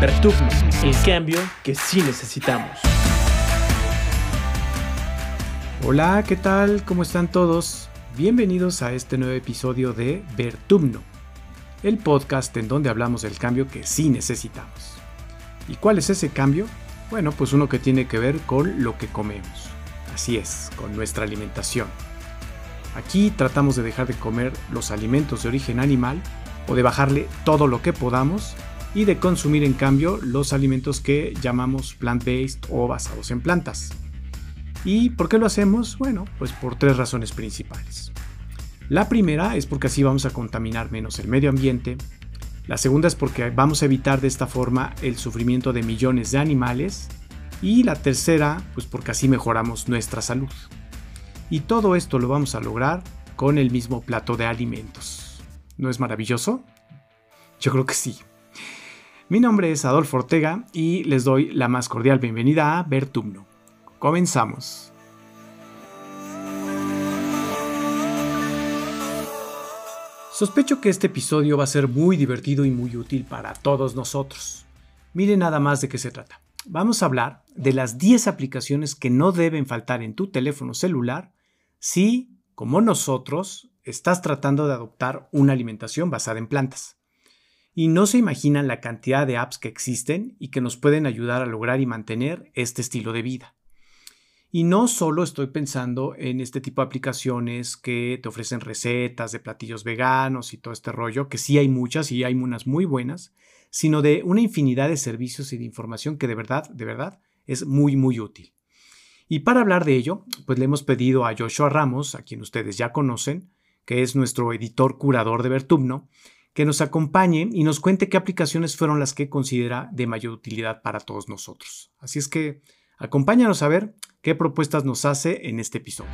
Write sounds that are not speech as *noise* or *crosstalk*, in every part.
Vertugno, el cambio que sí necesitamos. Hola, ¿qué tal? ¿Cómo están todos? Bienvenidos a este nuevo episodio de Vertumno, el podcast en donde hablamos del cambio que sí necesitamos. ¿Y cuál es ese cambio? Bueno, pues uno que tiene que ver con lo que comemos. Así es, con nuestra alimentación. Aquí tratamos de dejar de comer los alimentos de origen animal o de bajarle todo lo que podamos y de consumir en cambio los alimentos que llamamos plant-based o basados en plantas. ¿Y por qué lo hacemos? Bueno, pues por tres razones principales. La primera es porque así vamos a contaminar menos el medio ambiente. La segunda es porque vamos a evitar de esta forma el sufrimiento de millones de animales. Y la tercera, pues porque así mejoramos nuestra salud. Y todo esto lo vamos a lograr con el mismo plato de alimentos. ¿No es maravilloso? Yo creo que sí. Mi nombre es Adolfo Ortega y les doy la más cordial bienvenida a Vertumno. Comenzamos. Sospecho que este episodio va a ser muy divertido y muy útil para todos nosotros. Miren nada más de qué se trata. Vamos a hablar de las 10 aplicaciones que no deben faltar en tu teléfono celular si, como nosotros, estás tratando de adoptar una alimentación basada en plantas. Y no se imaginan la cantidad de apps que existen y que nos pueden ayudar a lograr y mantener este estilo de vida. Y no solo estoy pensando en este tipo de aplicaciones que te ofrecen recetas de platillos veganos y todo este rollo, que sí hay muchas y hay unas muy buenas, sino de una infinidad de servicios y de información que de verdad, de verdad, es muy, muy útil. Y para hablar de ello, pues le hemos pedido a Joshua Ramos, a quien ustedes ya conocen, que es nuestro editor curador de Vertubno, que nos acompañe y nos cuente qué aplicaciones fueron las que considera de mayor utilidad para todos nosotros. Así es que acompáñanos a ver qué propuestas nos hace en este episodio.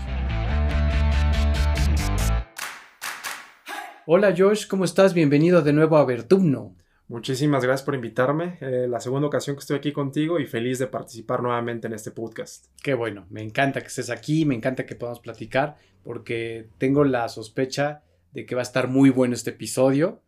Hola Josh, ¿cómo estás? Bienvenido de nuevo a Vertumno. Muchísimas gracias por invitarme. Eh, la segunda ocasión que estoy aquí contigo y feliz de participar nuevamente en este podcast. Qué bueno, me encanta que estés aquí, me encanta que podamos platicar porque tengo la sospecha de que va a estar muy bueno este episodio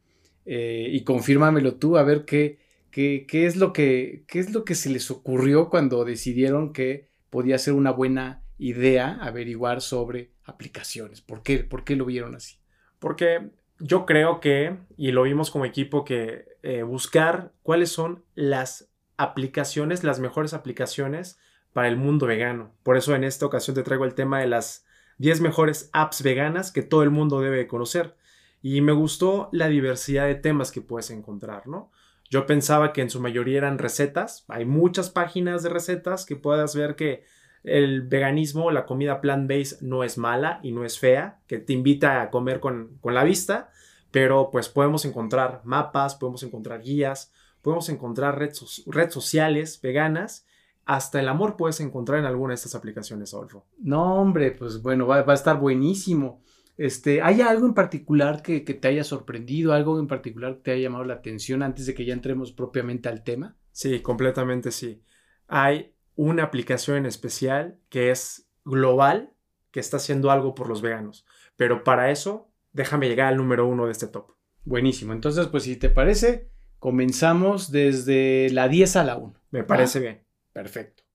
eh, y confírmamelo tú a ver qué, qué, qué, es lo que, qué es lo que se les ocurrió cuando decidieron que podía ser una buena idea averiguar sobre aplicaciones. ¿Por qué, ¿Por qué lo vieron así? Porque yo creo que, y lo vimos como equipo, que eh, buscar cuáles son las aplicaciones, las mejores aplicaciones para el mundo vegano. Por eso en esta ocasión te traigo el tema de las 10 mejores apps veganas que todo el mundo debe conocer. Y me gustó la diversidad de temas que puedes encontrar, ¿no? Yo pensaba que en su mayoría eran recetas. Hay muchas páginas de recetas que puedas ver que el veganismo, la comida plant-based no es mala y no es fea, que te invita a comer con, la vista, pero pues podemos encontrar mapas, podemos encontrar guías, podemos encontrar redes, sociales veganas hasta el amor puedes encontrar en alguna de estas aplicaciones, Adolfo. No, hombre, pues bueno, va, va, a estar buenísimo. Este, ¿Hay algo en particular que, te haya sorprendido, algo en particular que te haya llamado la atención antes de que ya entremos propiamente al tema? Sí, completamente sí. Hay una aplicación en especial que es global, que está haciendo algo por los veganos. Pero para eso, déjame llegar al número uno de este top. Buenísimo. Entonces, pues si te parece, comenzamos desde la 10 a la 1. Me parece bien. Perfecto.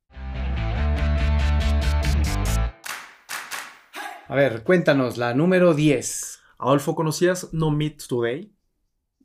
A ver, cuéntanos, la número 10. Adolfo, ¿conocías No Meat Today?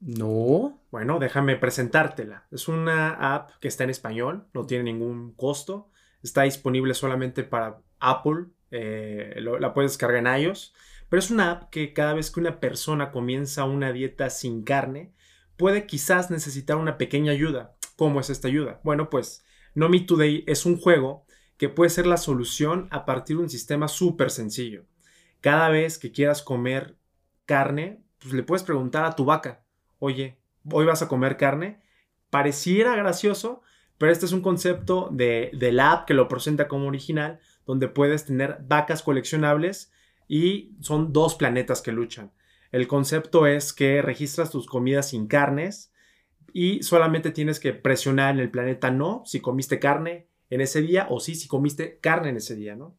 No. Bueno, déjame presentártela. Es una app que está en español, no tiene ningún costo. Está disponible solamente para Apple. Eh, la puedes descargar en iOS. Pero es una app que cada vez que una persona comienza una dieta sin carne, puede quizás necesitar una pequeña ayuda. ¿Cómo es esta ayuda? Bueno, pues No Meat Today es un juego que puede ser la solución a partir de un sistema súper sencillo cada vez que quieras comer carne, pues le puedes preguntar a tu vaca, oye, ¿hoy vas a comer carne? Pareciera gracioso, pero este es un concepto de, la app que lo presenta como original, donde puedes tener vacas coleccionables y son dos planetas que luchan. El concepto es que registras tus comidas sin carnes y solamente tienes que presionar en el planeta no si comiste carne en ese día o sí si comiste carne en ese día, ¿no?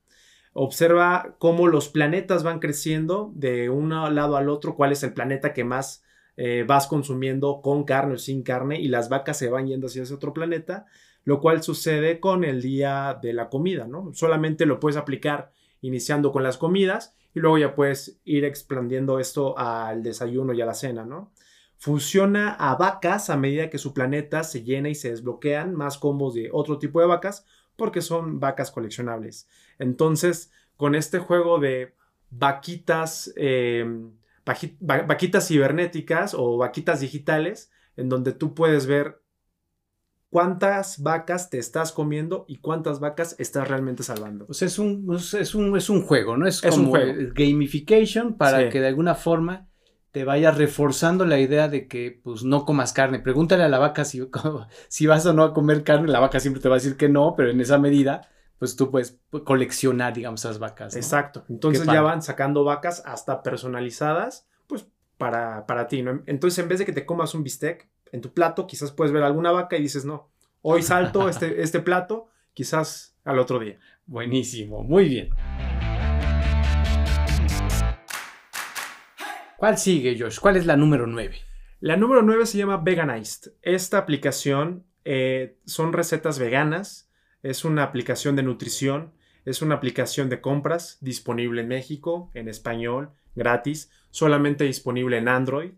Observa cómo los planetas van creciendo de un lado al otro, cuál es el planeta que más eh, vas consumiendo con carne o sin carne y las vacas se van yendo hacia ese otro planeta, lo cual sucede con el día de la comida, ¿no? Solamente lo puedes aplicar iniciando con las comidas y luego ya puedes ir expandiendo esto al desayuno y a la cena, ¿no? Funciona a vacas a medida que su planeta se llena y se desbloquean más combos de otro tipo de vacas porque son vacas coleccionables. Entonces, con este juego de vaquitas eh, vaquitas cibernéticas o vaquitas digitales, en donde tú puedes ver cuántas vacas te estás comiendo y cuántas vacas estás realmente salvando. Sea, es un, es un, es un juego, ¿no? Es, como un gamification para que de alguna forma te vaya reforzando la idea de que pues no comas carne. Pregúntale a la vaca si, *laughs* si vas o no a comer carne, la vaca siempre te va a decir que no, pero en esa medida pues tú puedes coleccionar, digamos, esas vacas. Exacto. Entonces ya van sacando vacas hasta personalizadas, pues para, para ti, ¿no? Entonces en vez de que te comas un bistec en tu plato, quizás puedes ver alguna vaca y dices, no, hoy salto este, *laughs* este plato, quizás al otro día. Buenísimo, muy bien. ¿Cuál sigue, Josh? ¿Cuál es la número 9? La número 9 se llama Veganized. Esta aplicación eh, son recetas veganas es una aplicación de nutrición, es una aplicación de compras disponible en México, en español, gratis, solamente disponible en Android.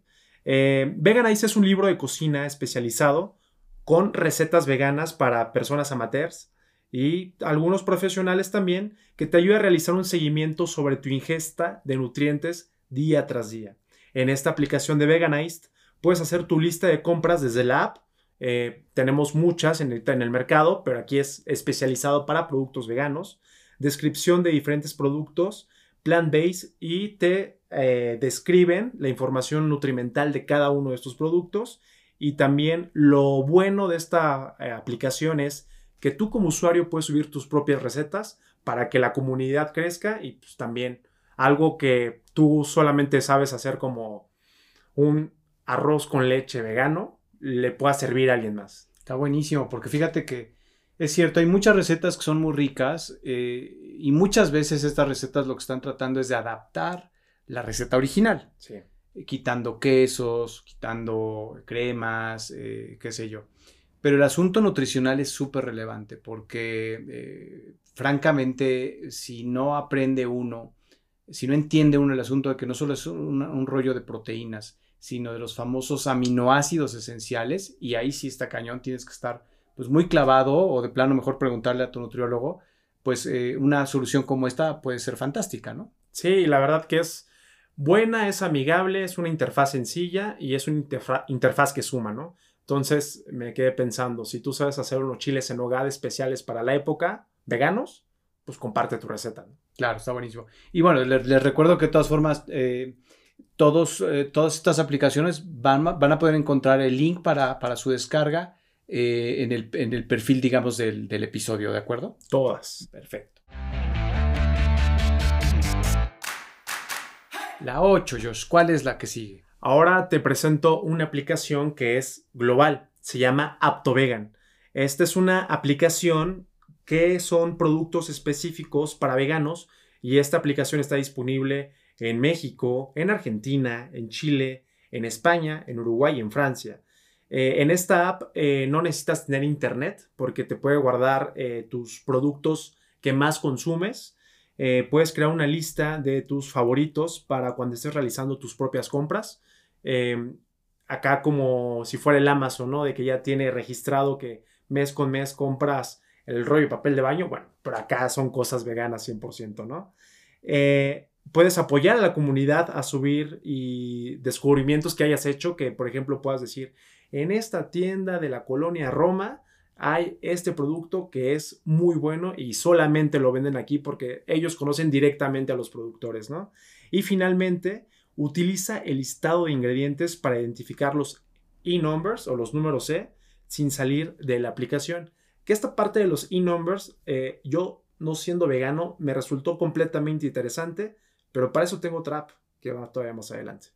Eh, Veganize es un libro de cocina especializado con recetas veganas para personas amateurs y algunos profesionales también que te ayuda a realizar un seguimiento sobre tu ingesta de nutrientes día tras día. En esta aplicación de Veganized puedes hacer tu lista de compras desde la app eh, tenemos muchas en el, mercado, pero aquí es especializado para productos veganos. Descripción de diferentes productos, plant-based y te eh, describen la información nutrimental de cada uno de estos productos. Y también lo bueno de esta eh, aplicación es que tú como usuario puedes subir tus propias recetas para que la comunidad crezca y pues también algo que tú solamente sabes hacer como un arroz con leche vegano, le pueda servir a alguien más. Está buenísimo, porque fíjate que es cierto, hay muchas recetas que son muy ricas eh, y muchas veces estas recetas lo que están tratando es de adaptar la receta original. Sí. Eh, quitando quesos, quitando cremas, eh, qué sé yo. Pero el asunto nutricional es súper relevante porque, francamente, si no aprende uno, si no entiende uno el asunto de que no solo es un rollo de proteínas, sino de los famosos aminoácidos esenciales, y ahí sí está cañón, tienes que estar pues muy clavado o de plano mejor preguntarle a tu nutriólogo, pues eh, una solución como esta puede ser fantástica, ¿no? Sí, la verdad que es buena, es amigable, es una interfaz sencilla y es una interfaz que suma, ¿no? Entonces me quedé pensando, si tú sabes hacer unos chiles en hogar especiales para la época, veganos, pues comparte tu receta. Claro, está buenísimo. Y bueno, les, recuerdo que de todas formas, eh, todos, eh, todas estas aplicaciones van, van, a poder encontrar el link para, para su descarga eh, en, el, en, el, perfil, digamos, del, del, episodio, ¿de acuerdo? Todas. Perfecto. La 8, Josh, ¿cuál es la que sigue? Ahora te presento una aplicación que es global, se llama AptoVegan. Esta es una aplicación que son productos específicos para veganos y esta aplicación está disponible en México, en Argentina, en Chile, en España, en Uruguay y en Francia. Eh, en esta app eh, no necesitas tener internet porque te puede guardar eh, tus productos que más consumes. puedes crear una lista de tus favoritos para cuando estés realizando tus propias compras. acá como si fuera el Amazon, ¿no? De que ya tiene registrado que mes con mes compras el rollo de papel de baño. Bueno, pero acá son cosas veganas 100%, ¿no? Puedes apoyar a la comunidad a subir y descubrimientos que hayas hecho, que por ejemplo puedas decir, en esta tienda de la colonia Roma hay este producto que es muy bueno y solamente lo venden aquí porque ellos conocen directamente a los productores, ¿no? Y finalmente, utiliza el listado de ingredientes para identificar los e-numbers o los números C sin salir de la aplicación. Que esta parte de los e-numbers, eh, yo no siendo vegano, me resultó completamente interesante pero para eso tengo otra app que va todavía más adelante.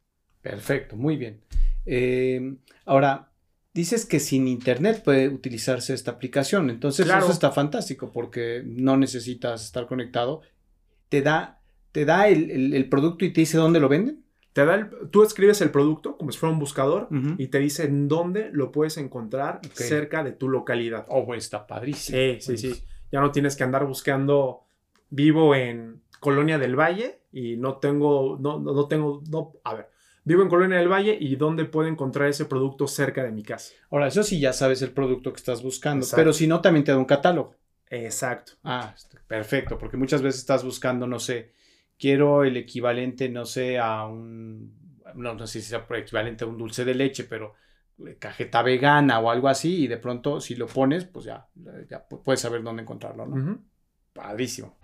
Perfecto, muy bien. Eh, ahora, dices que sin internet puede utilizarse esta aplicación. Entonces, eso está fantástico porque no necesitas estar conectado. Te da, te da el, producto y te dice dónde lo venden. Te da el- tú escribes el producto como si fuera un buscador y te dice en dónde lo puedes encontrar cerca de tu localidad. Oh, güey, está padrísimo. Sí, sí, sí. Ya no tienes que andar buscando. Vivo en Colonia del Valle y no tengo, no, no, no tengo, no, a ver, vivo en Colonia del Valle y dónde puedo encontrar ese producto cerca de mi casa. Ahora, eso sí ya sabes el producto que estás buscando, Exacto. pero si no, también te da un catálogo. Exacto. Ah, está- perfecto, porque muchas veces estás buscando, no sé, quiero el equivalente, no sé, a un, no, no sé si sea equivalente a un dulce de leche, pero cajeta vegana o algo así, y de pronto si lo pones, pues ya, ya pu- puedes saber dónde encontrarlo, ¿no? Ujú. Padrísimo.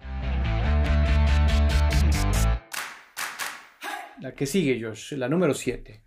La que sigue, Josh, la número 7.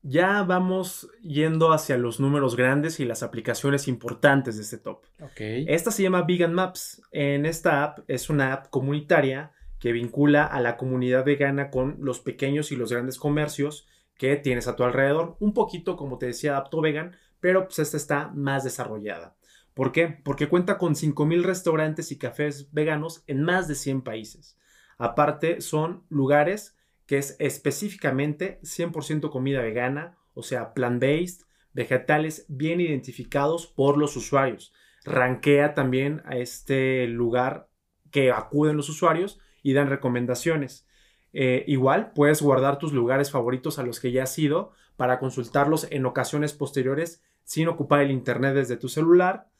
Ya vamos yendo hacia los números grandes y las aplicaciones importantes de este top. Esta se llama Vegan Maps. En esta app es una app comunitaria que vincula a la comunidad vegana con los pequeños y los grandes comercios que tienes a tu alrededor. Un poquito, como te decía, Apto Vegan, pero pues esta está más desarrollada. ¿Por qué? Porque cuenta con 5.000 restaurantes y cafés veganos en más de 100 países. Aparte, son lugares que es específicamente 100% comida vegana, o sea, plant-based, vegetales bien identificados por los usuarios. Rankea también a este lugar que acuden los usuarios y dan recomendaciones. Eh, igual puedes guardar tus lugares favoritos a los que ya has ido para consultarlos en ocasiones posteriores sin ocupar el internet desde tu celular.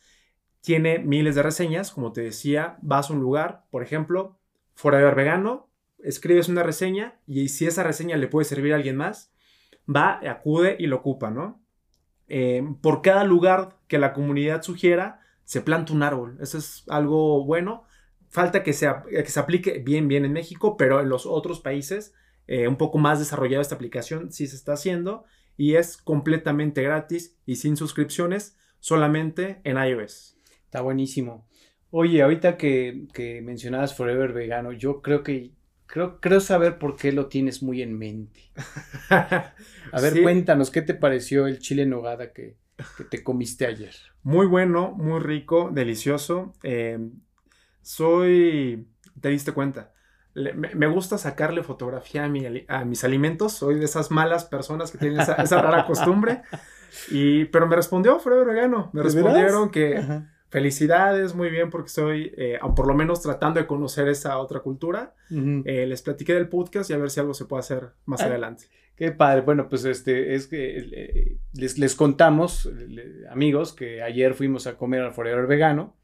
Tiene miles de reseñas, como te decía, vas a un lugar, por ejemplo, Forever Vegano, escribes una reseña y si esa reseña le puede servir a alguien más, va, acude y lo ocupa, ¿no? Eh, por cada lugar que la comunidad sugiera, se planta un árbol. Eso es algo bueno. Falta que se, que se aplique bien, bien en México, pero en los otros países, eh, un poco más desarrollada esta aplicación, sí se está haciendo y es completamente gratis y sin suscripciones, solamente en iOS. Está buenísimo. Oye, ahorita que, que mencionabas Forever Vegano, yo creo que creo, creo saber por qué lo tienes muy en mente. *laughs* A ver, Sí. cuéntanos, ¿qué te pareció el chile en nogada que, que te comiste ayer? Muy bueno, muy rico, delicioso. Eh, soy, te diste cuenta, le- me, me gusta sacarle fotografía a, mi ali- a mis alimentos. Soy de esas malas personas que tienen esa, esa rara costumbre. *laughs* Y, pero me respondió Forever Vegano. Me respondieron que Ajá. Felicidades, muy bien, porque estoy, eh, por lo menos tratando de conocer esa otra cultura. Eh, les platiqué del podcast y a ver si algo se puede hacer más Ah. adelante. Qué padre. Bueno, pues este es que eh, les, les contamos, le- amigos, que ayer fuimos a comer al Forever Vegano,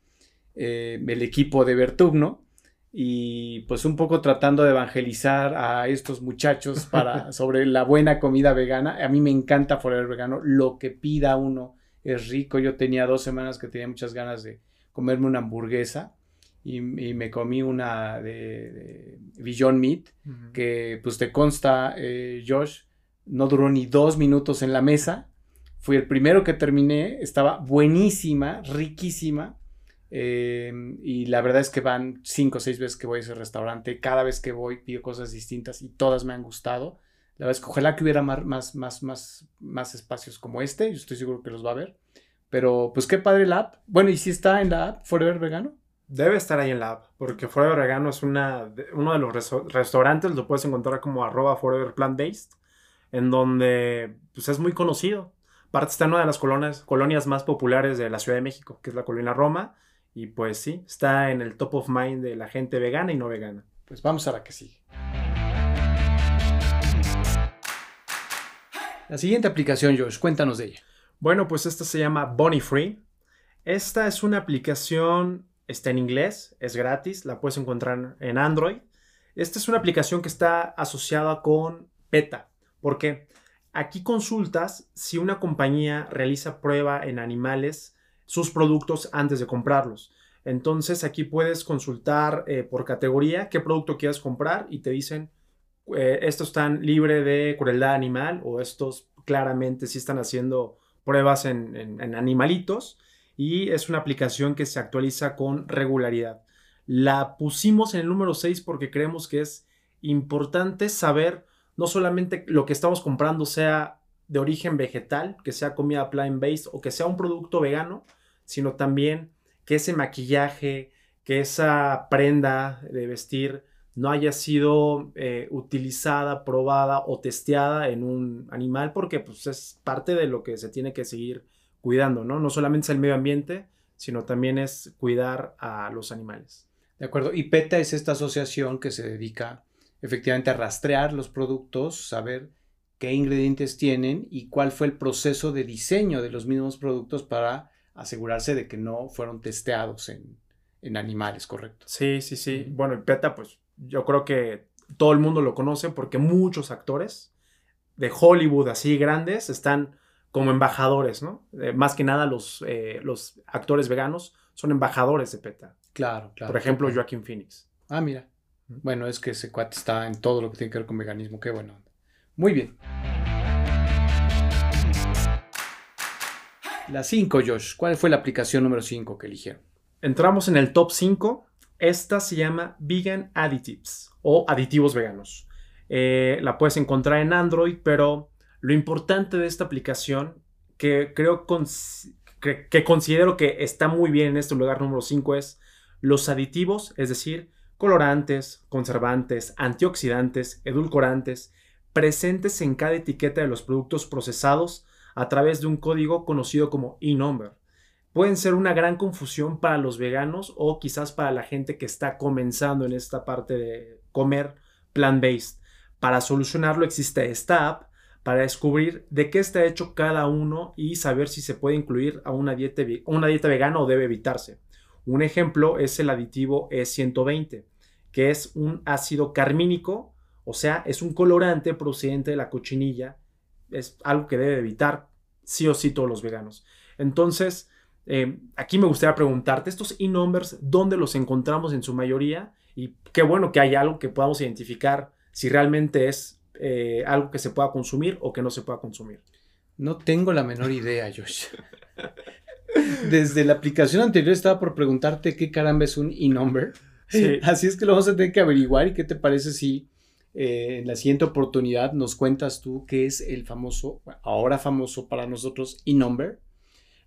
eh, el equipo de Bertugno, y pues un poco tratando de evangelizar a estos muchachos para, *laughs* sobre la buena comida vegana. A mí me encanta Forever Vegano, lo que pida uno es rico. Yo tenía dos semanas que tenía muchas ganas de comerme una hamburguesa y, y me comí una de, de Beyond Meat que pues te consta, eh, Josh, no duró ni dos minutos en la mesa. Fui el primero que terminé, estaba buenísima, riquísima. eh, y la verdad es que van cinco o seis veces que voy a ese restaurante. Cada vez que voy pido cosas distintas y todas me han gustado. La verdad es que ojalá que hubiera más, más, más, más espacios como este. Yo estoy seguro que los va a haber. Pero pues qué padre la app. Bueno, ¿y si está en la app Forever Vegano? Debe estar ahí en la app, porque Forever Vegano es una, uno de los reso- restaurantes, lo puedes encontrar como arroba Forever Plant Based, en donde pues, es muy conocido. Aparte está en una de las colonias, colonias más populares de la Ciudad de México, que es la colonia Roma, y pues sí, está en el top of mind de la gente vegana y no vegana. Pues vamos a la que sigue. La siguiente aplicación, Josh, cuéntanos de ella. Bueno, pues esta se llama Bonnie Free. Esta es una aplicación, está en inglés, es gratis, la puedes encontrar en Android. Esta es una aplicación que está asociada con PETA. ¿Por qué? Aquí consultas si una compañía realiza prueba en animales sus productos antes de comprarlos. Entonces aquí puedes consultar eh, por categoría qué producto quieres comprar y te dicen eh, estos están libre de crueldad animal o estos claramente sí están haciendo pruebas en, en- animalitos y es una aplicación que se actualiza con regularidad. La pusimos en el número 6 porque creemos que es importante saber no solamente lo que estamos comprando sea de origen vegetal, que sea comida plant-based o que sea un producto vegano, sino también que ese maquillaje, que esa prenda de vestir no haya sido eh, utilizada, probada o testeada en un animal porque pues, es parte de lo que se tiene que seguir cuidando, ¿no? No solamente es el medio ambiente, sino también es cuidar a los animales. De acuerdo. Y PETA es esta asociación que se dedica efectivamente a rastrear los productos, saber qué ingredientes tienen y cuál fue el proceso de diseño de los mismos productos para asegurarse de que no fueron testeados en, en animales, ¿correcto? Sí, sí, sí. Bueno, el PETA, pues yo creo que todo el mundo lo conoce porque muchos actores de Hollywood así grandes están como embajadores, ¿no? Eh, más que nada los, eh, los actores veganos son embajadores de PETA. Claro, claro. Por ejemplo, Joaquín Phoenix. Ah, mira. Bueno, es que ese cuate está en todo lo que tiene que ver con veganismo. Qué bueno. Muy bien. La 5, Josh. ¿Cuál fue la aplicación número 5 que eligieron? Entramos en el top 5. Esta se llama Vegan Additives o aditivos veganos. Eh, la puedes encontrar en Android, pero lo importante de esta aplicación, que creo que, considero que está muy bien en este lugar número 5, es los aditivos, es decir, colorantes, conservantes, antioxidantes, edulcorantes, presentes en cada etiqueta de los productos procesados a través de un código conocido como e-number. Pueden ser una gran confusión para los veganos o quizás para la gente que está comenzando en esta parte de comer plant-based. Para solucionarlo existe esta app para descubrir de qué está hecho cada uno y saber si se puede incluir a una dieta, vegana o debe evitarse. Un ejemplo es el aditivo E120, que es un ácido carmínico, o sea, es un colorante procedente de la cochinilla. Es algo que debe evitar sí o sí todos los veganos. Entonces, eh, aquí me gustaría preguntarte, estos e-numbers, ¿dónde los encontramos en su mayoría? Y qué bueno que hay algo que podamos identificar si realmente es eh, algo que se pueda consumir o que no se pueda consumir? No tengo la menor idea, Josh. Desde la aplicación anterior estaba por preguntarte qué caramba es un e-number. *laughs* Así es que lo vamos a tener que averiguar. ¿Y qué te parece si eh, en la siguiente oportunidad nos cuentas tú qué es el famoso, ahora famoso para nosotros, e-number?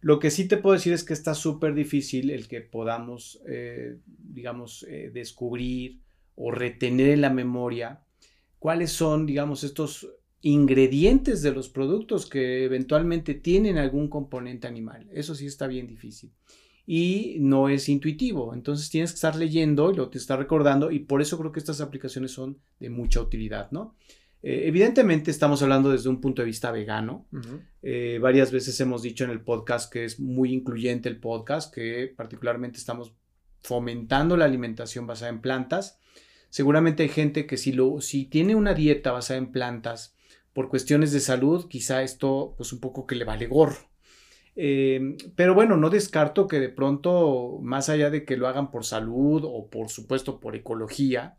Lo que sí te puedo decir es que está súper difícil el que podamos, eh, digamos, descubrir o retener en la memoria cuáles son, digamos, estos ingredientes de los productos que eventualmente tienen algún componente animal. Eso sí está bien difícil. Y no es intuitivo. Entonces tienes que estar leyendo y lo te está recordando y por eso creo que estas aplicaciones son de mucha utilidad, ¿no? Eh, evidentemente estamos hablando desde un punto de vista vegano. Eh, varias veces hemos dicho en el podcast que es muy incluyente el podcast, que particularmente estamos fomentando la alimentación basada en plantas Seguramente hay gente que si, lo, si tiene una dieta basada en plantas por cuestiones de salud, quizá esto pues un poco que le vale gorro. Em, pero bueno, no descarto que de pronto, más allá de que lo hagan por salud o por supuesto por ecología,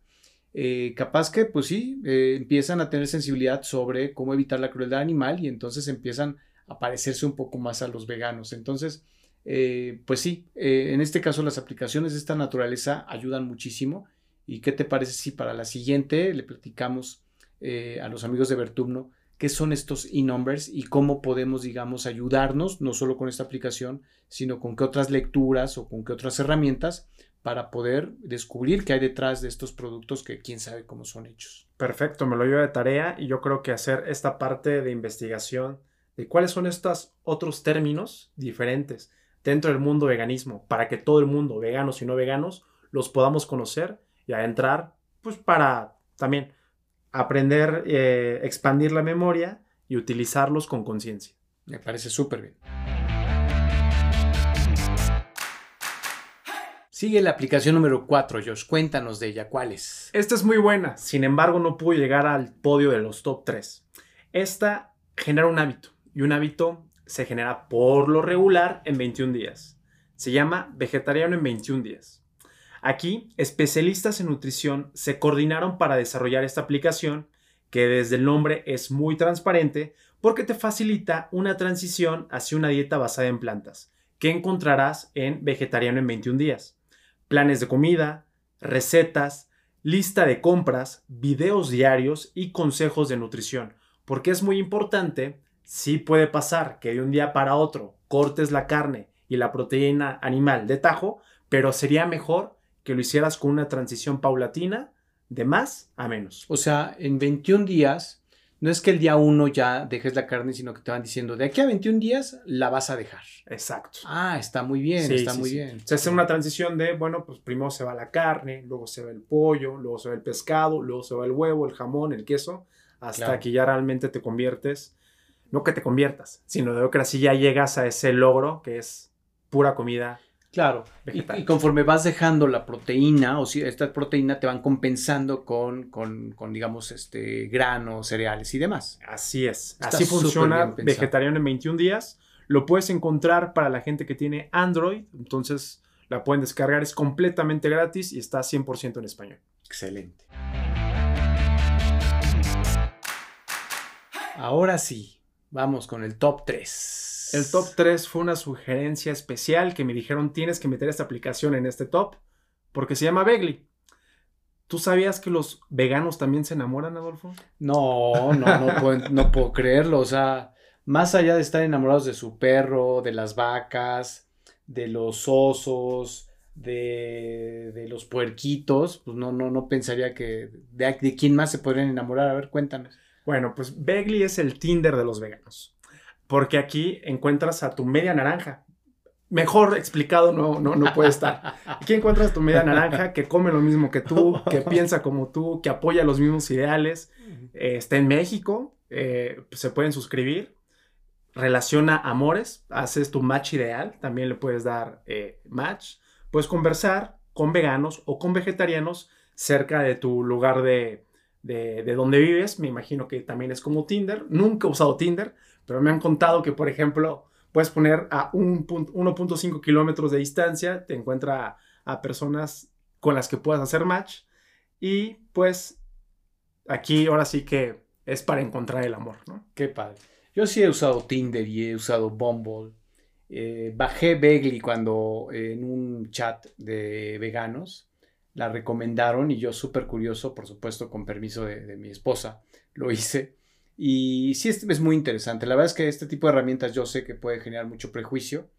eh, capaz que pues sí, eh, empiezan a tener sensibilidad sobre cómo evitar la crueldad animal y entonces empiezan a parecerse un poco más a los veganos. Entonces, eh, pues sí, en este caso las aplicaciones de esta naturaleza ayudan muchísimo ¿Y qué te parece si para la siguiente le platicamos a los amigos de Vertumno qué son estos e-numbers y cómo podemos, digamos, ayudarnos, no solo con esta aplicación, sino con qué otras lecturas o con qué otras herramientas para poder descubrir qué hay detrás de estos productos que quién sabe cómo son hechos. Perfecto, me lo llevo de tarea y yo creo que hacer esta parte de investigación de cuáles son estos otros términos diferentes dentro del mundo veganismo para que todo el mundo, veganos y no veganos, los podamos conocer y a entrar, pues para también aprender, eh, expandir la memoria y utilizarlos con conciencia. Me parece súper bien. Sigue la aplicación número 4, Josh. Cuéntanos de ella. ¿Cuál es? Esta es muy buena. Sin embargo, no pudo llegar al podio de los top 3. Esta genera un hábito. Y un hábito se genera por lo regular en 21 días. Se llama Vegetariano en 21 días. Aquí, especialistas en nutrición se coordinaron para desarrollar esta aplicación que desde el nombre es muy transparente porque te facilita una transición hacia una dieta basada en plantas, que encontrarás en Vegetariano en 21 días. Planes de comida, recetas, lista de compras, videos diarios y consejos de nutrición, porque es muy importante, sí puede pasar que de un día para otro cortes la carne y la proteína animal de tajo, pero sería mejor que lo hicieras con una transición paulatina de más a menos. O sea, en 21 días, no es que el día 1 ya dejes la carne, sino que te van diciendo, de aquí a 21 días la vas a dejar. Exacto. Ah, está muy bien, Sí, está sí, muy sí. bien. Se hace una transición de, bueno, pues primero se va la carne, luego se va el pollo, luego se va el pescado, luego se va el huevo, el jamón, el queso, hasta Claro. que ya realmente te conviertes, no que te conviertas, sino de que así ya llegas a ese logro que es pura comida. Claro, y, y conforme vas dejando la proteína, o si esta proteína te van compensando con, con, con, digamos, este, granos, cereales y demás. Así es. Está así funciona vegetariano en 21 días. Lo puedes encontrar para la gente que tiene Android, entonces la pueden descargar, es completamente gratis y está 100% en español. Excelente. Ahora sí, vamos con el top 3. El top 3 fue una sugerencia especial que me dijeron tienes que meter esta aplicación en este top porque se llama Begly. ¿Tú sabías que los veganos también se enamoran, Adolfo? No, no, no *laughs* puedo, no puedo creerlo. O sea, más allá de estar enamorados de su perro, de las vacas, de los osos, de, de los puerquitos, pues no, no, no pensaría que de, de quién más se podrían enamorar. A ver, cuéntanos. Bueno, pues Begly es el Tinder de los veganos. Porque aquí encuentras a tu media naranja. Mejor explicado no, no, no puede estar. Aquí encuentras a tu media naranja que come lo mismo que tú, que *laughs* piensa como tú, que apoya los mismos ideales. Eh, está en México, eh, se pueden suscribir. Relaciona amores, haces tu match ideal, también le puedes dar eh, match. Puedes conversar con veganos o con vegetarianos cerca de tu lugar de, de, de donde vives. Me imagino que también es como Tinder. Nunca he usado Tinder, pero me han contado que, por ejemplo, puedes poner a un punto- 1.5 kilómetros de distancia, te encuentra a, personas con las que puedas hacer match. Y pues aquí ahora sí que es para encontrar el amor, ¿no? Qué padre. Yo sí he usado Tinder y he usado Bumble. Eh, bajé Begly cuando en un chat de veganos la recomendaron y yo súper curioso, por supuesto, con permiso de, de mi esposa, lo hice. Y sí es, es muy interesante. La verdad es que este tipo de herramientas yo sé que puede generar mucho prejuicio.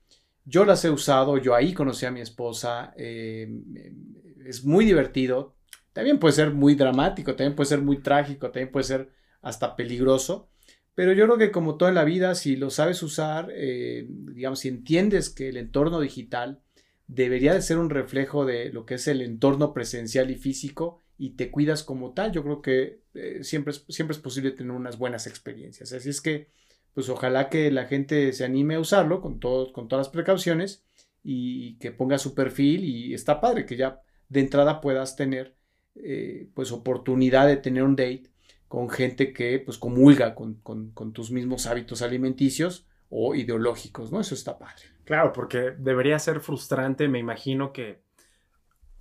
Yo las he usado, yo ahí conocí a mi esposa. eh, es muy divertido. También puede ser muy dramático, también puede ser muy trágico, también puede ser hasta peligroso. Pero yo creo que como toda la vida, si lo sabes usar, eh, digamos, si entiendes que el entorno digital debería de ser un reflejo de lo que es el entorno presencial y físico y te cuidas como tal, yo creo que eh, siempre, es, siempre es posible tener unas buenas experiencias. Así es que, pues ojalá que la gente se anime a usarlo con, con todas las precauciones y que ponga su perfil y está padre que ya de entrada puedas tener eh, pues oportunidad de tener un date con gente que pues comulga con, con, con, tus mismos hábitos alimenticios o ideológicos, ¿no? Eso está padre. Claro, porque debería ser frustrante, me imagino que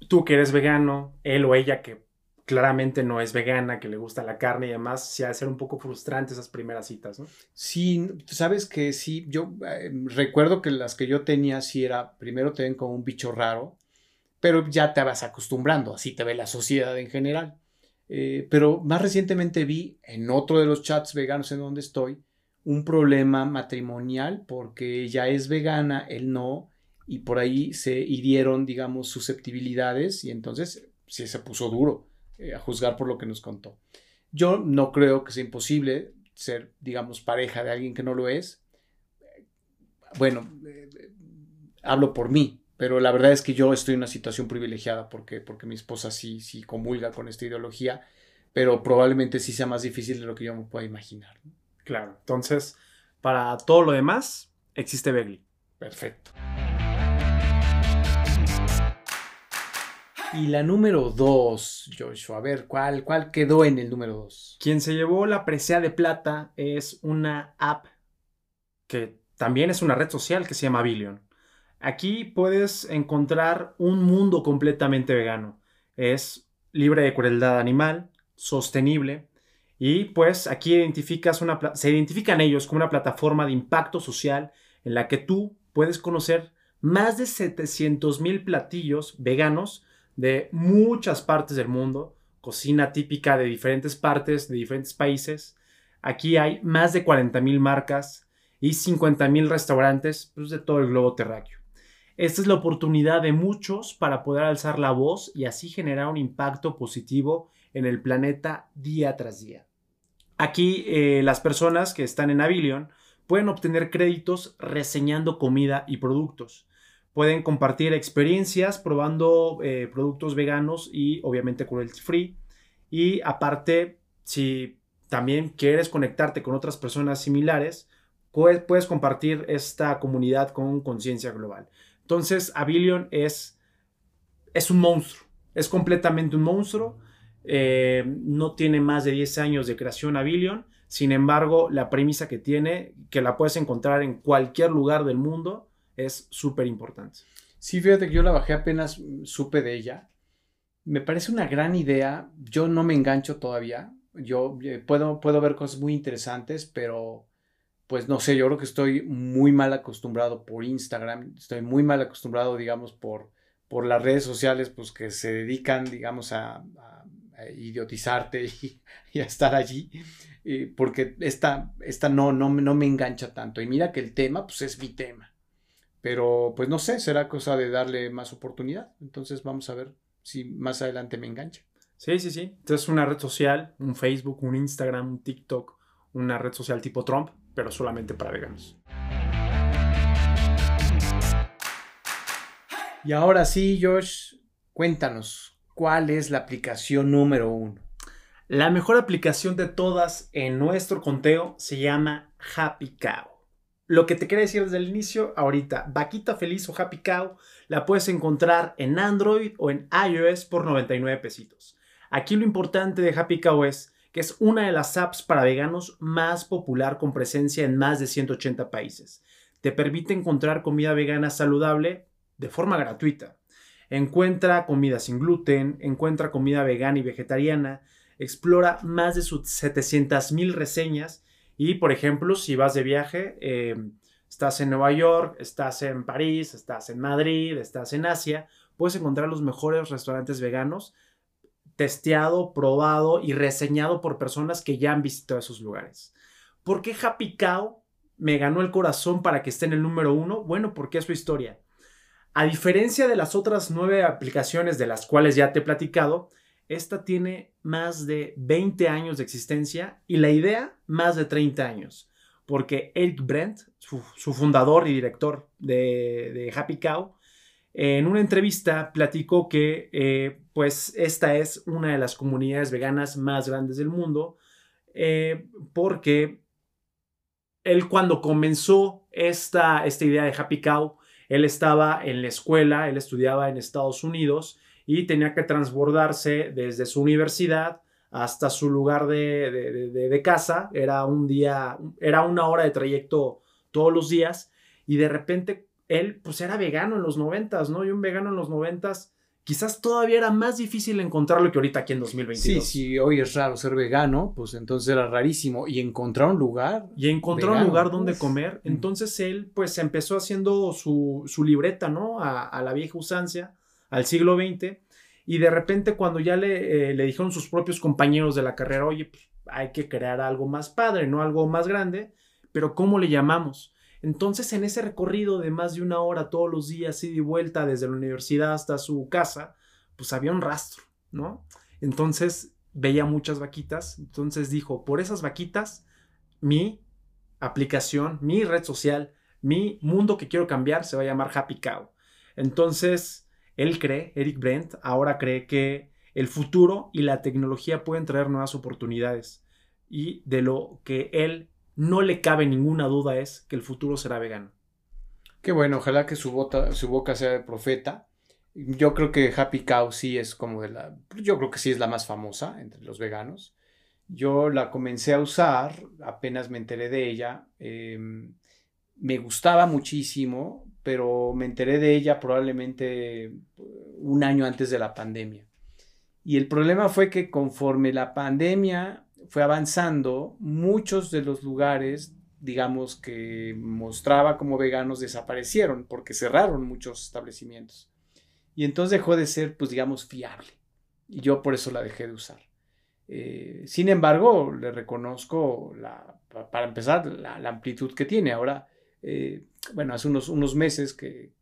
tú que eres vegano, él o ella que claramente no es vegana, que le gusta la carne y demás, sí ha de ser un poco frustrante esas primeras citas, ¿no? Sí, sabes que sí, yo eh, recuerdo que las que yo tenía sí era, primero te ven como un bicho raro, pero ya te vas acostumbrando, así te ve la sociedad en general. Eh, pero más recientemente vi en otro de los chats veganos en donde estoy un problema matrimonial porque ella es vegana, él no, y por ahí se hirieron, digamos, susceptibilidades y entonces sí se puso duro eh, a juzgar por lo que nos contó. Yo no creo que sea imposible ser, digamos, pareja de alguien que no lo es. Bueno, eh, hablo por mí, pero la verdad es que yo estoy en una situación privilegiada porque, porque mi esposa sí, sí comulga con esta ideología, pero probablemente sí sea más difícil de lo que yo me pueda imaginar. Claro, entonces, para todo lo demás, existe Begly. Perfecto. Y la número dos, Joshua, a ver, ¿cuál, cuál quedó en el número dos? Quien se llevó la presea de plata es una app que también es una red social que se llama Billion. Aquí puedes encontrar un mundo completamente vegano. Es libre de crueldad animal, sostenible y pues aquí identificas una, se identifican ellos como una plataforma de impacto social en la que tú puedes conocer más de 700 mil platillos veganos de muchas partes del mundo, cocina típica de diferentes partes, de diferentes países. Aquí hay más de 40 mil marcas y 50 mil restaurantes pues, de todo el globo terráqueo. Esta es la oportunidad de muchos para poder alzar la voz y así generar un impacto positivo en el planeta día tras día. Aquí eh, las personas que están en Avilion pueden obtener créditos reseñando comida y productos. Pueden compartir experiencias probando eh, productos veganos y obviamente cruelty free. Y aparte, si también quieres conectarte con otras personas similares, puedes compartir esta comunidad con conciencia global. Entonces, Avilion es, es un monstruo, es completamente un monstruo. Eh, no tiene más de 10 años de creación Avilion. Sin embargo, la premisa que tiene, que la puedes encontrar en cualquier lugar del mundo, es súper importante. Sí, fíjate que yo la bajé apenas, mm, supe de ella. Me parece una gran idea. Yo no me engancho todavía. Yo eh, puedo, puedo ver cosas muy interesantes, pero pues no sé, yo creo que estoy muy mal acostumbrado por Instagram. Estoy muy mal acostumbrado, digamos, por, por las redes sociales, pues que se dedican, digamos, a, idiotizarte *laughs* y, a estar allí. porque esta, esta no, no, no me engancha tanto. Y mira que el tema, pues es mi tema. Pero pues no sé, será cosa de darle más oportunidad. Entonces vamos a ver si más adelante me engancha. Sí, sí, sí. Entonces una red social, un Facebook, un Instagram, un TikTok, una red social tipo Trump, pero solamente para veganos. Y ahora sí, Josh, cuéntanos, ¿cuál es la aplicación número uno? La mejor aplicación de todas en nuestro conteo se llama Happy Cow. Lo que te quería decir desde el inicio, ahorita, Vaquita Feliz o Happy Cow la puedes encontrar en Android o en iOS por 99 pesitos. Aquí lo importante de Happy Cow es que es una de las apps para veganos más popular con presencia en más de 180 países. Te permite encontrar comida vegana saludable de forma gratuita. Encuentra comida sin gluten, encuentra comida vegana y vegetariana, explora más de sus 700.000 reseñas y, por ejemplo, si vas de viaje, eh, estás en Nueva York, estás en París, estás en Madrid, estás en Asia, puedes encontrar los mejores restaurantes veganos testeado, probado y reseñado por personas que ya han visitado esos lugares. ¿Por qué Happy Cow me ganó el corazón para que esté en el número uno? Bueno, porque es su historia. A diferencia de las otras nueve aplicaciones de las cuales ya te he platicado, esta tiene más de 20 años de existencia y la idea más de 30 años, porque Eric Brent, su, fundador y director de, Happy Cow, en una entrevista platicó que eh, pues esta es una de las comunidades veganas más grandes del mundo, eh, porque él cuando comenzó esta, esta idea de Happy Cow, él estaba en la escuela, él estudiaba en Estados Unidos y tenía que transbordarse desde su universidad hasta su lugar de, casa. Era un día, era una hora de trayecto todos los días y de repente él pues era vegano en los noventas, ¿no? Y un vegano en los noventas quizás todavía era más difícil encontrarlo que ahorita aquí en 2022. Sí, sí, hoy es raro ser vegano, pues entonces era rarísimo. Y encontrar un lugar. Y encontrar un lugar donde comer. Entonces él pues empezó haciendo su, libreta, ¿no? a, la vieja usancia al siglo XX, y de repente cuando ya le, eh, le dijeron sus propios compañeros de la carrera, oye, pues, hay que crear algo más padre, no algo más grande, pero ¿cómo le llamamos? Entonces, en ese recorrido de más de una hora todos los días, ida y vuelta desde la universidad hasta su casa, pues había un rastro, ¿no? Entonces veía muchas vaquitas, entonces dijo, por esas vaquitas, mi aplicación, mi red social, mi mundo que quiero cambiar se va a llamar Happy Cow. Entonces, él cree, Eric Brent, ahora cree que el futuro y la tecnología pueden traer nuevas oportunidades. Y de lo que él no le cabe ninguna duda es que el futuro será vegano. Qué bueno, ojalá que su, su boca sea de profeta. Yo creo que Happy Cow sí es como de la. Yo creo que sí es la más famosa entre los veganos. Yo la comencé a usar, apenas me enteré de ella. Em, me gustaba muchísimo, pero me enteré de ella probablemente un año antes de la pandemia. Y el problema fue que conforme la pandemia fue avanzando, muchos de los lugares, digamos, que mostraba como veganos desaparecieron porque cerraron muchos establecimientos. Y entonces dejó de ser, pues, digamos, fiable. Y yo por eso la dejé de usar. Eh, sin embargo, le reconozco, la, para empezar, la, amplitud que tiene. Ahora, eh, bueno, hace unos, unos meses que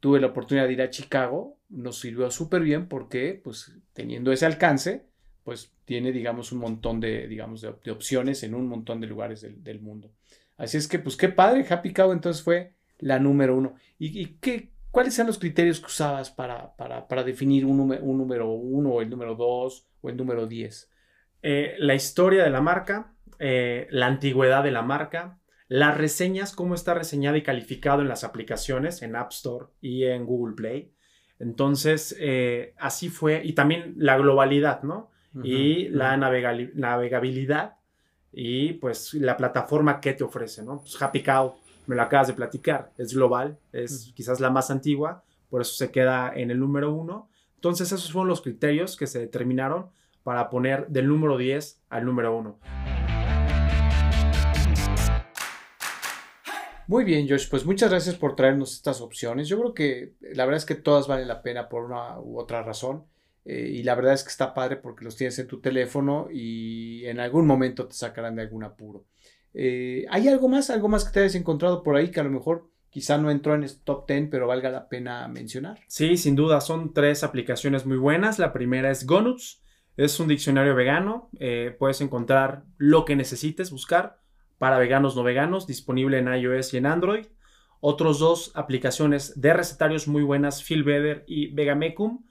tuve la oportunidad de ir a Chicago, nos sirvió súper bien porque, pues, teniendo ese alcance, pues tiene, digamos, un montón de, digamos, de, opciones en un montón de lugares del, mundo. Así es que, pues qué padre, Happy Cow entonces fue la número uno. ¿Y, qué, cuáles eran los criterios que usabas para, para, definir un, un, número uno el número dos o el número diez? Eh, la historia de la marca, eh, la antigüedad de la marca, las reseñas, cómo está reseñado y calificado en las aplicaciones, en App Store y en Google Play. Entonces, eh, así fue. Y también la globalidad, ¿no? Y la navegabilidad y pues la plataforma que te ofrece, ¿no? Pues Happy Cow, me lo acabas de platicar, es global, es quizás la más antigua, por eso se queda en el número uno. Entonces, esos fueron los criterios que se determinaron para poner del número 10 al número 1. Muy bien, Josh, pues muchas gracias por traernos estas opciones. Yo creo que la verdad es que todas valen la pena por una u otra razón. Eh, y la verdad es que está padre porque los tienes en tu teléfono y en algún momento te sacarán de algún apuro. Eh, ¿Hay algo más? ¿Algo más que te hayas encontrado por ahí que a lo mejor quizá no entró en este top 10, pero valga la pena mencionar? Sí, sin duda, son tres aplicaciones muy buenas. La primera es Gonuts, es un diccionario vegano. Eh, puedes encontrar lo que necesites buscar para veganos no veganos, disponible en iOS y en Android. Otros dos aplicaciones de recetarios muy buenas, Feelbetter y Vegamecum.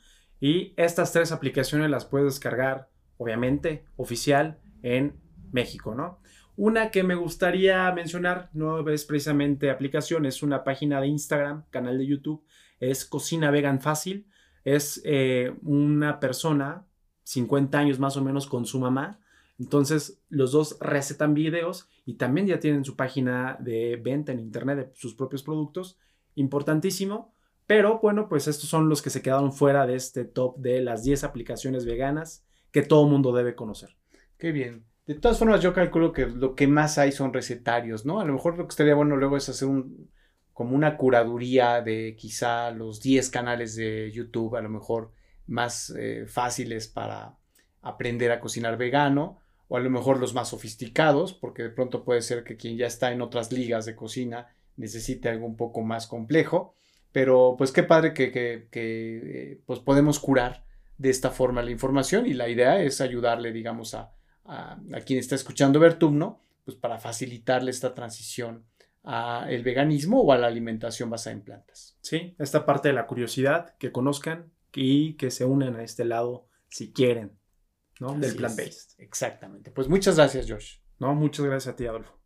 Y estas tres aplicaciones las puedes descargar, obviamente, oficial en México, ¿no? Una que me gustaría mencionar, no es precisamente aplicación, es una página de Instagram, canal de YouTube, es Cocina Vegan Fácil. Es eh, una persona, 50 años más o menos, con su mamá, entonces, los dos recetan videos y también ya tienen su página de venta en internet de sus propios productos. Importantísimo. Pero bueno, pues estos son los que se quedaron fuera de este top de las 10 aplicaciones veganas que todo mundo debe conocer. Qué bien. De todas formas, yo calculo que lo que más hay son recetarios, ¿no? A lo mejor lo que estaría bueno luego es hacer un, como una curaduría de quizá los 10 canales de YouTube, a lo mejor más eh, fáciles para aprender a cocinar vegano o a lo mejor los más sofisticados, porque de pronto puede ser que quien ya está en otras ligas de cocina necesite algo un poco más complejo, pero pues qué padre que, que, eh, pues podemos curar de esta forma la información y la idea es ayudarle, digamos, a, a, quien está escuchando Vertumno, pues para facilitarle esta transición al veganismo o a la alimentación basada en plantas. Sí, esta parte de la curiosidad, que conozcan y que se unan a este lado si quieren. ¿no? Del plan based. Exactamente. Pues muchas gracias, Josh. No, muchas gracias a ti, Adolfo.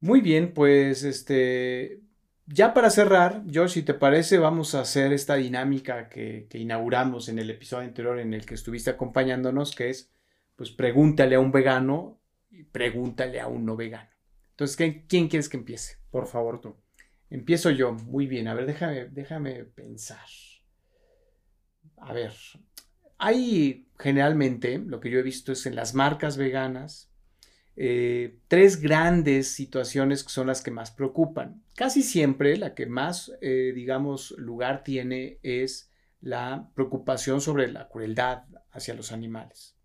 Muy bien, pues este. Ya para cerrar, Josh, si te parece, vamos a hacer esta dinámica que, inauguramos en el episodio anterior en el que estuviste acompañándonos, que es, pues pregúntale a un vegano y pregúntale a un no vegano. Entonces, ¿quién, quieres que empiece? Por favor, tú. Empiezo yo. Muy bien. A ver, déjame, déjame pensar. A ver, hay generalmente, lo que yo he visto es en las marcas veganas, eh, tres grandes situaciones que son las que más preocupan. Casi siempre la que más, eh, digamos, lugar tiene es la preocupación sobre la crueldad hacia los animales.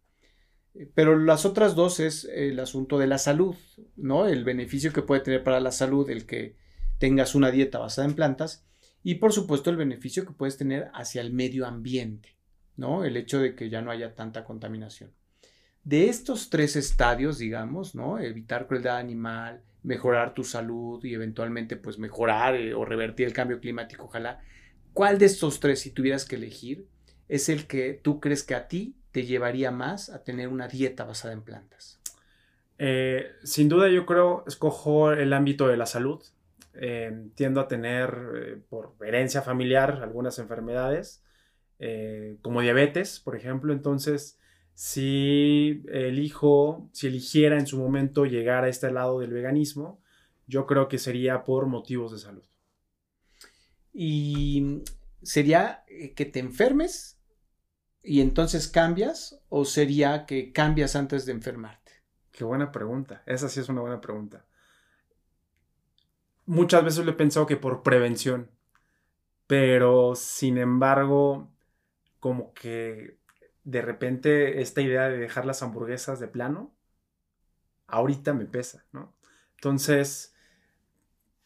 Eh, pero las otras dos es el asunto de la salud, ¿no? El beneficio que puede tener para la salud el que tengas una dieta basada en plantas y por supuesto el beneficio que puedes tener hacia el medio ambiente, ¿no? El hecho de que ya no haya tanta contaminación. De estos tres estadios, digamos, ¿no? Evitar crueldad animal, mejorar tu salud y eventualmente pues mejorar eh, o revertir el cambio climático, ojalá. ¿Cuál de estos tres, si tuvieras que elegir, es el que tú crees que a ti te llevaría más a tener una dieta basada en plantas? Eh, sin duda yo creo, escojo el ámbito de la salud. Eh, tiendo a tener por herencia familiar algunas enfermedades, como diabetes, por ejemplo. Entonces, si elijo, si eligiera en su momento llegar a este lado del veganismo, yo creo que sería por motivos de salud. ¿Y sería que te enfermes y entonces cambias o sería que cambias antes de enfermarte? Qué buena pregunta. Esa sí es una buena pregunta muchas veces lo he pensado que por prevención, pero sin embargo, como que de repente esta idea de dejar las hamburguesas de plano, ahorita me pesa, ¿no? Entonces,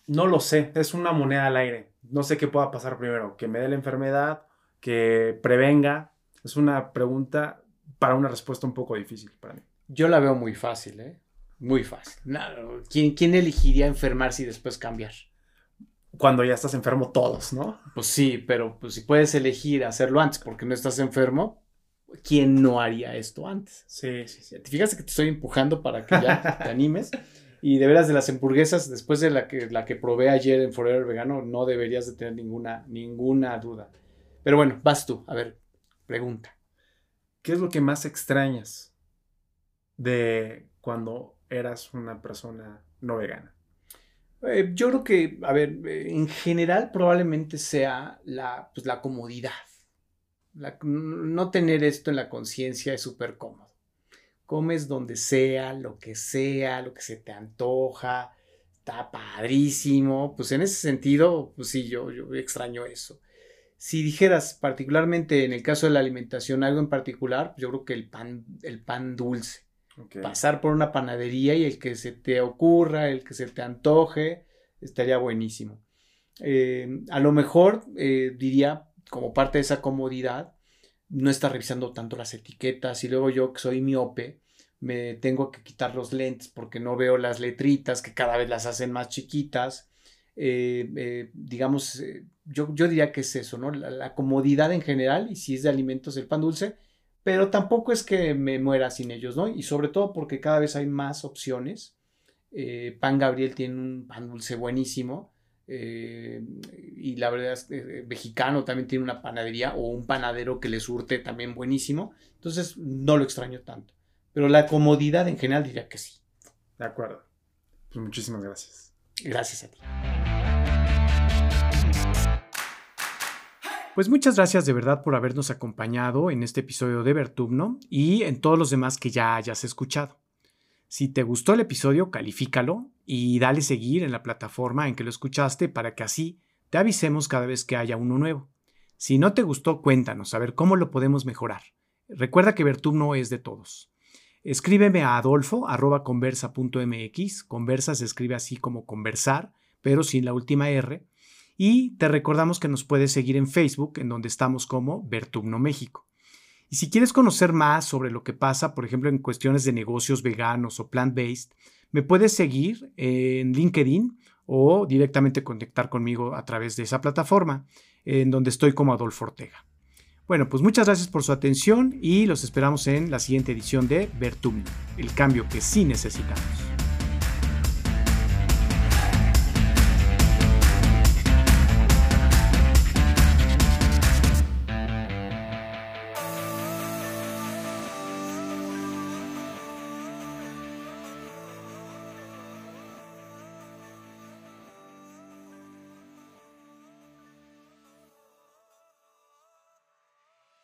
no lo sé, es una moneda al aire. No sé qué pueda pasar primero, que me dé la enfermedad que prevenga? Es una pregunta para una respuesta un poco difícil para mí. Yo la veo muy fácil, ¿eh? Muy fácil. ¿quién, ¿Quién elegiría enfermarse y después cambiar? Cuando ya estás enfermo todos, ¿no? Pues sí, pero pues, si puedes elegir hacerlo antes porque no estás enfermo, ¿quién no haría esto antes? Sí, sí, sí. ¿Te fijas que te estoy empujando para que ya *laughs* te animes? Y de veras de las hamburguesas, después de la que, la que probé ayer en Forever Vegano, no deberías de tener ninguna, ninguna duda. Pero bueno, vas tú. A ver, pregunta. ¿Qué es lo que más extrañas de cuando eras una persona no vegana? Eh, yo creo que, a ver, eh, en general probablemente sea la, pues, la comodidad. No tener esto en la conciencia es súper cómodo comes donde sea, lo que sea, lo que se te antoja, está padrísimo, pues en ese sentido, pues sí, yo, yo extraño eso. Si dijeras particularmente en el caso de la alimentación algo en particular, pues yo creo que el pan, el pan dulce. Pasar por una panadería y el que se te ocurra, el que se te antoje, estaría buenísimo. Eh, a lo mejor eh, diría, como parte de esa comodidad, no está revisando tanto las etiquetas y luego yo que soy miope, me tengo que quitar los lentes porque no veo las letritas que cada vez las hacen más chiquitas. Eh, eh, digamos, eh, yo, yo, diría que es eso, ¿no? La, comodidad en general y si es de alimentos el pan dulce, pero tampoco es que me muera sin ellos, ¿no? Y sobre todo porque cada vez hay más opciones. pan Gabriel tiene un pan dulce buenísimo eh, y la verdad es que eh, mexicano también tiene una panadería o un panadero que le surte también buenísimo. Entonces no lo extraño tanto. Pero la comodidad en general diría que sí. De acuerdo. Pues muchísimas gracias. Gracias a ti. Pues muchas gracias de verdad por habernos acompañado en este episodio de Bertubno y en todos los demás que ya hayas escuchado. Si te gustó el episodio, califícalo y dale seguir en la plataforma en que lo escuchaste para que así te avisemos cada vez que haya uno nuevo. Si no te gustó, cuéntanos, a ver cómo lo podemos mejorar. Recuerda que no es de todos. Escríbeme a adolfo.conversa.mx. Conversa se escribe así como conversar, pero sin la última R. Y te recordamos que nos puedes seguir en Facebook, en donde estamos como Bertumno México. Y si quieres conocer más sobre lo que pasa, por ejemplo, en cuestiones de negocios veganos o plant-based, me puedes seguir en LinkedIn o directamente conectar conmigo a través de esa plataforma, en donde estoy como Adolfo Ortega. Bueno, pues muchas gracias por su atención y los esperamos en la siguiente edición de Vertum, el cambio que sí necesitamos.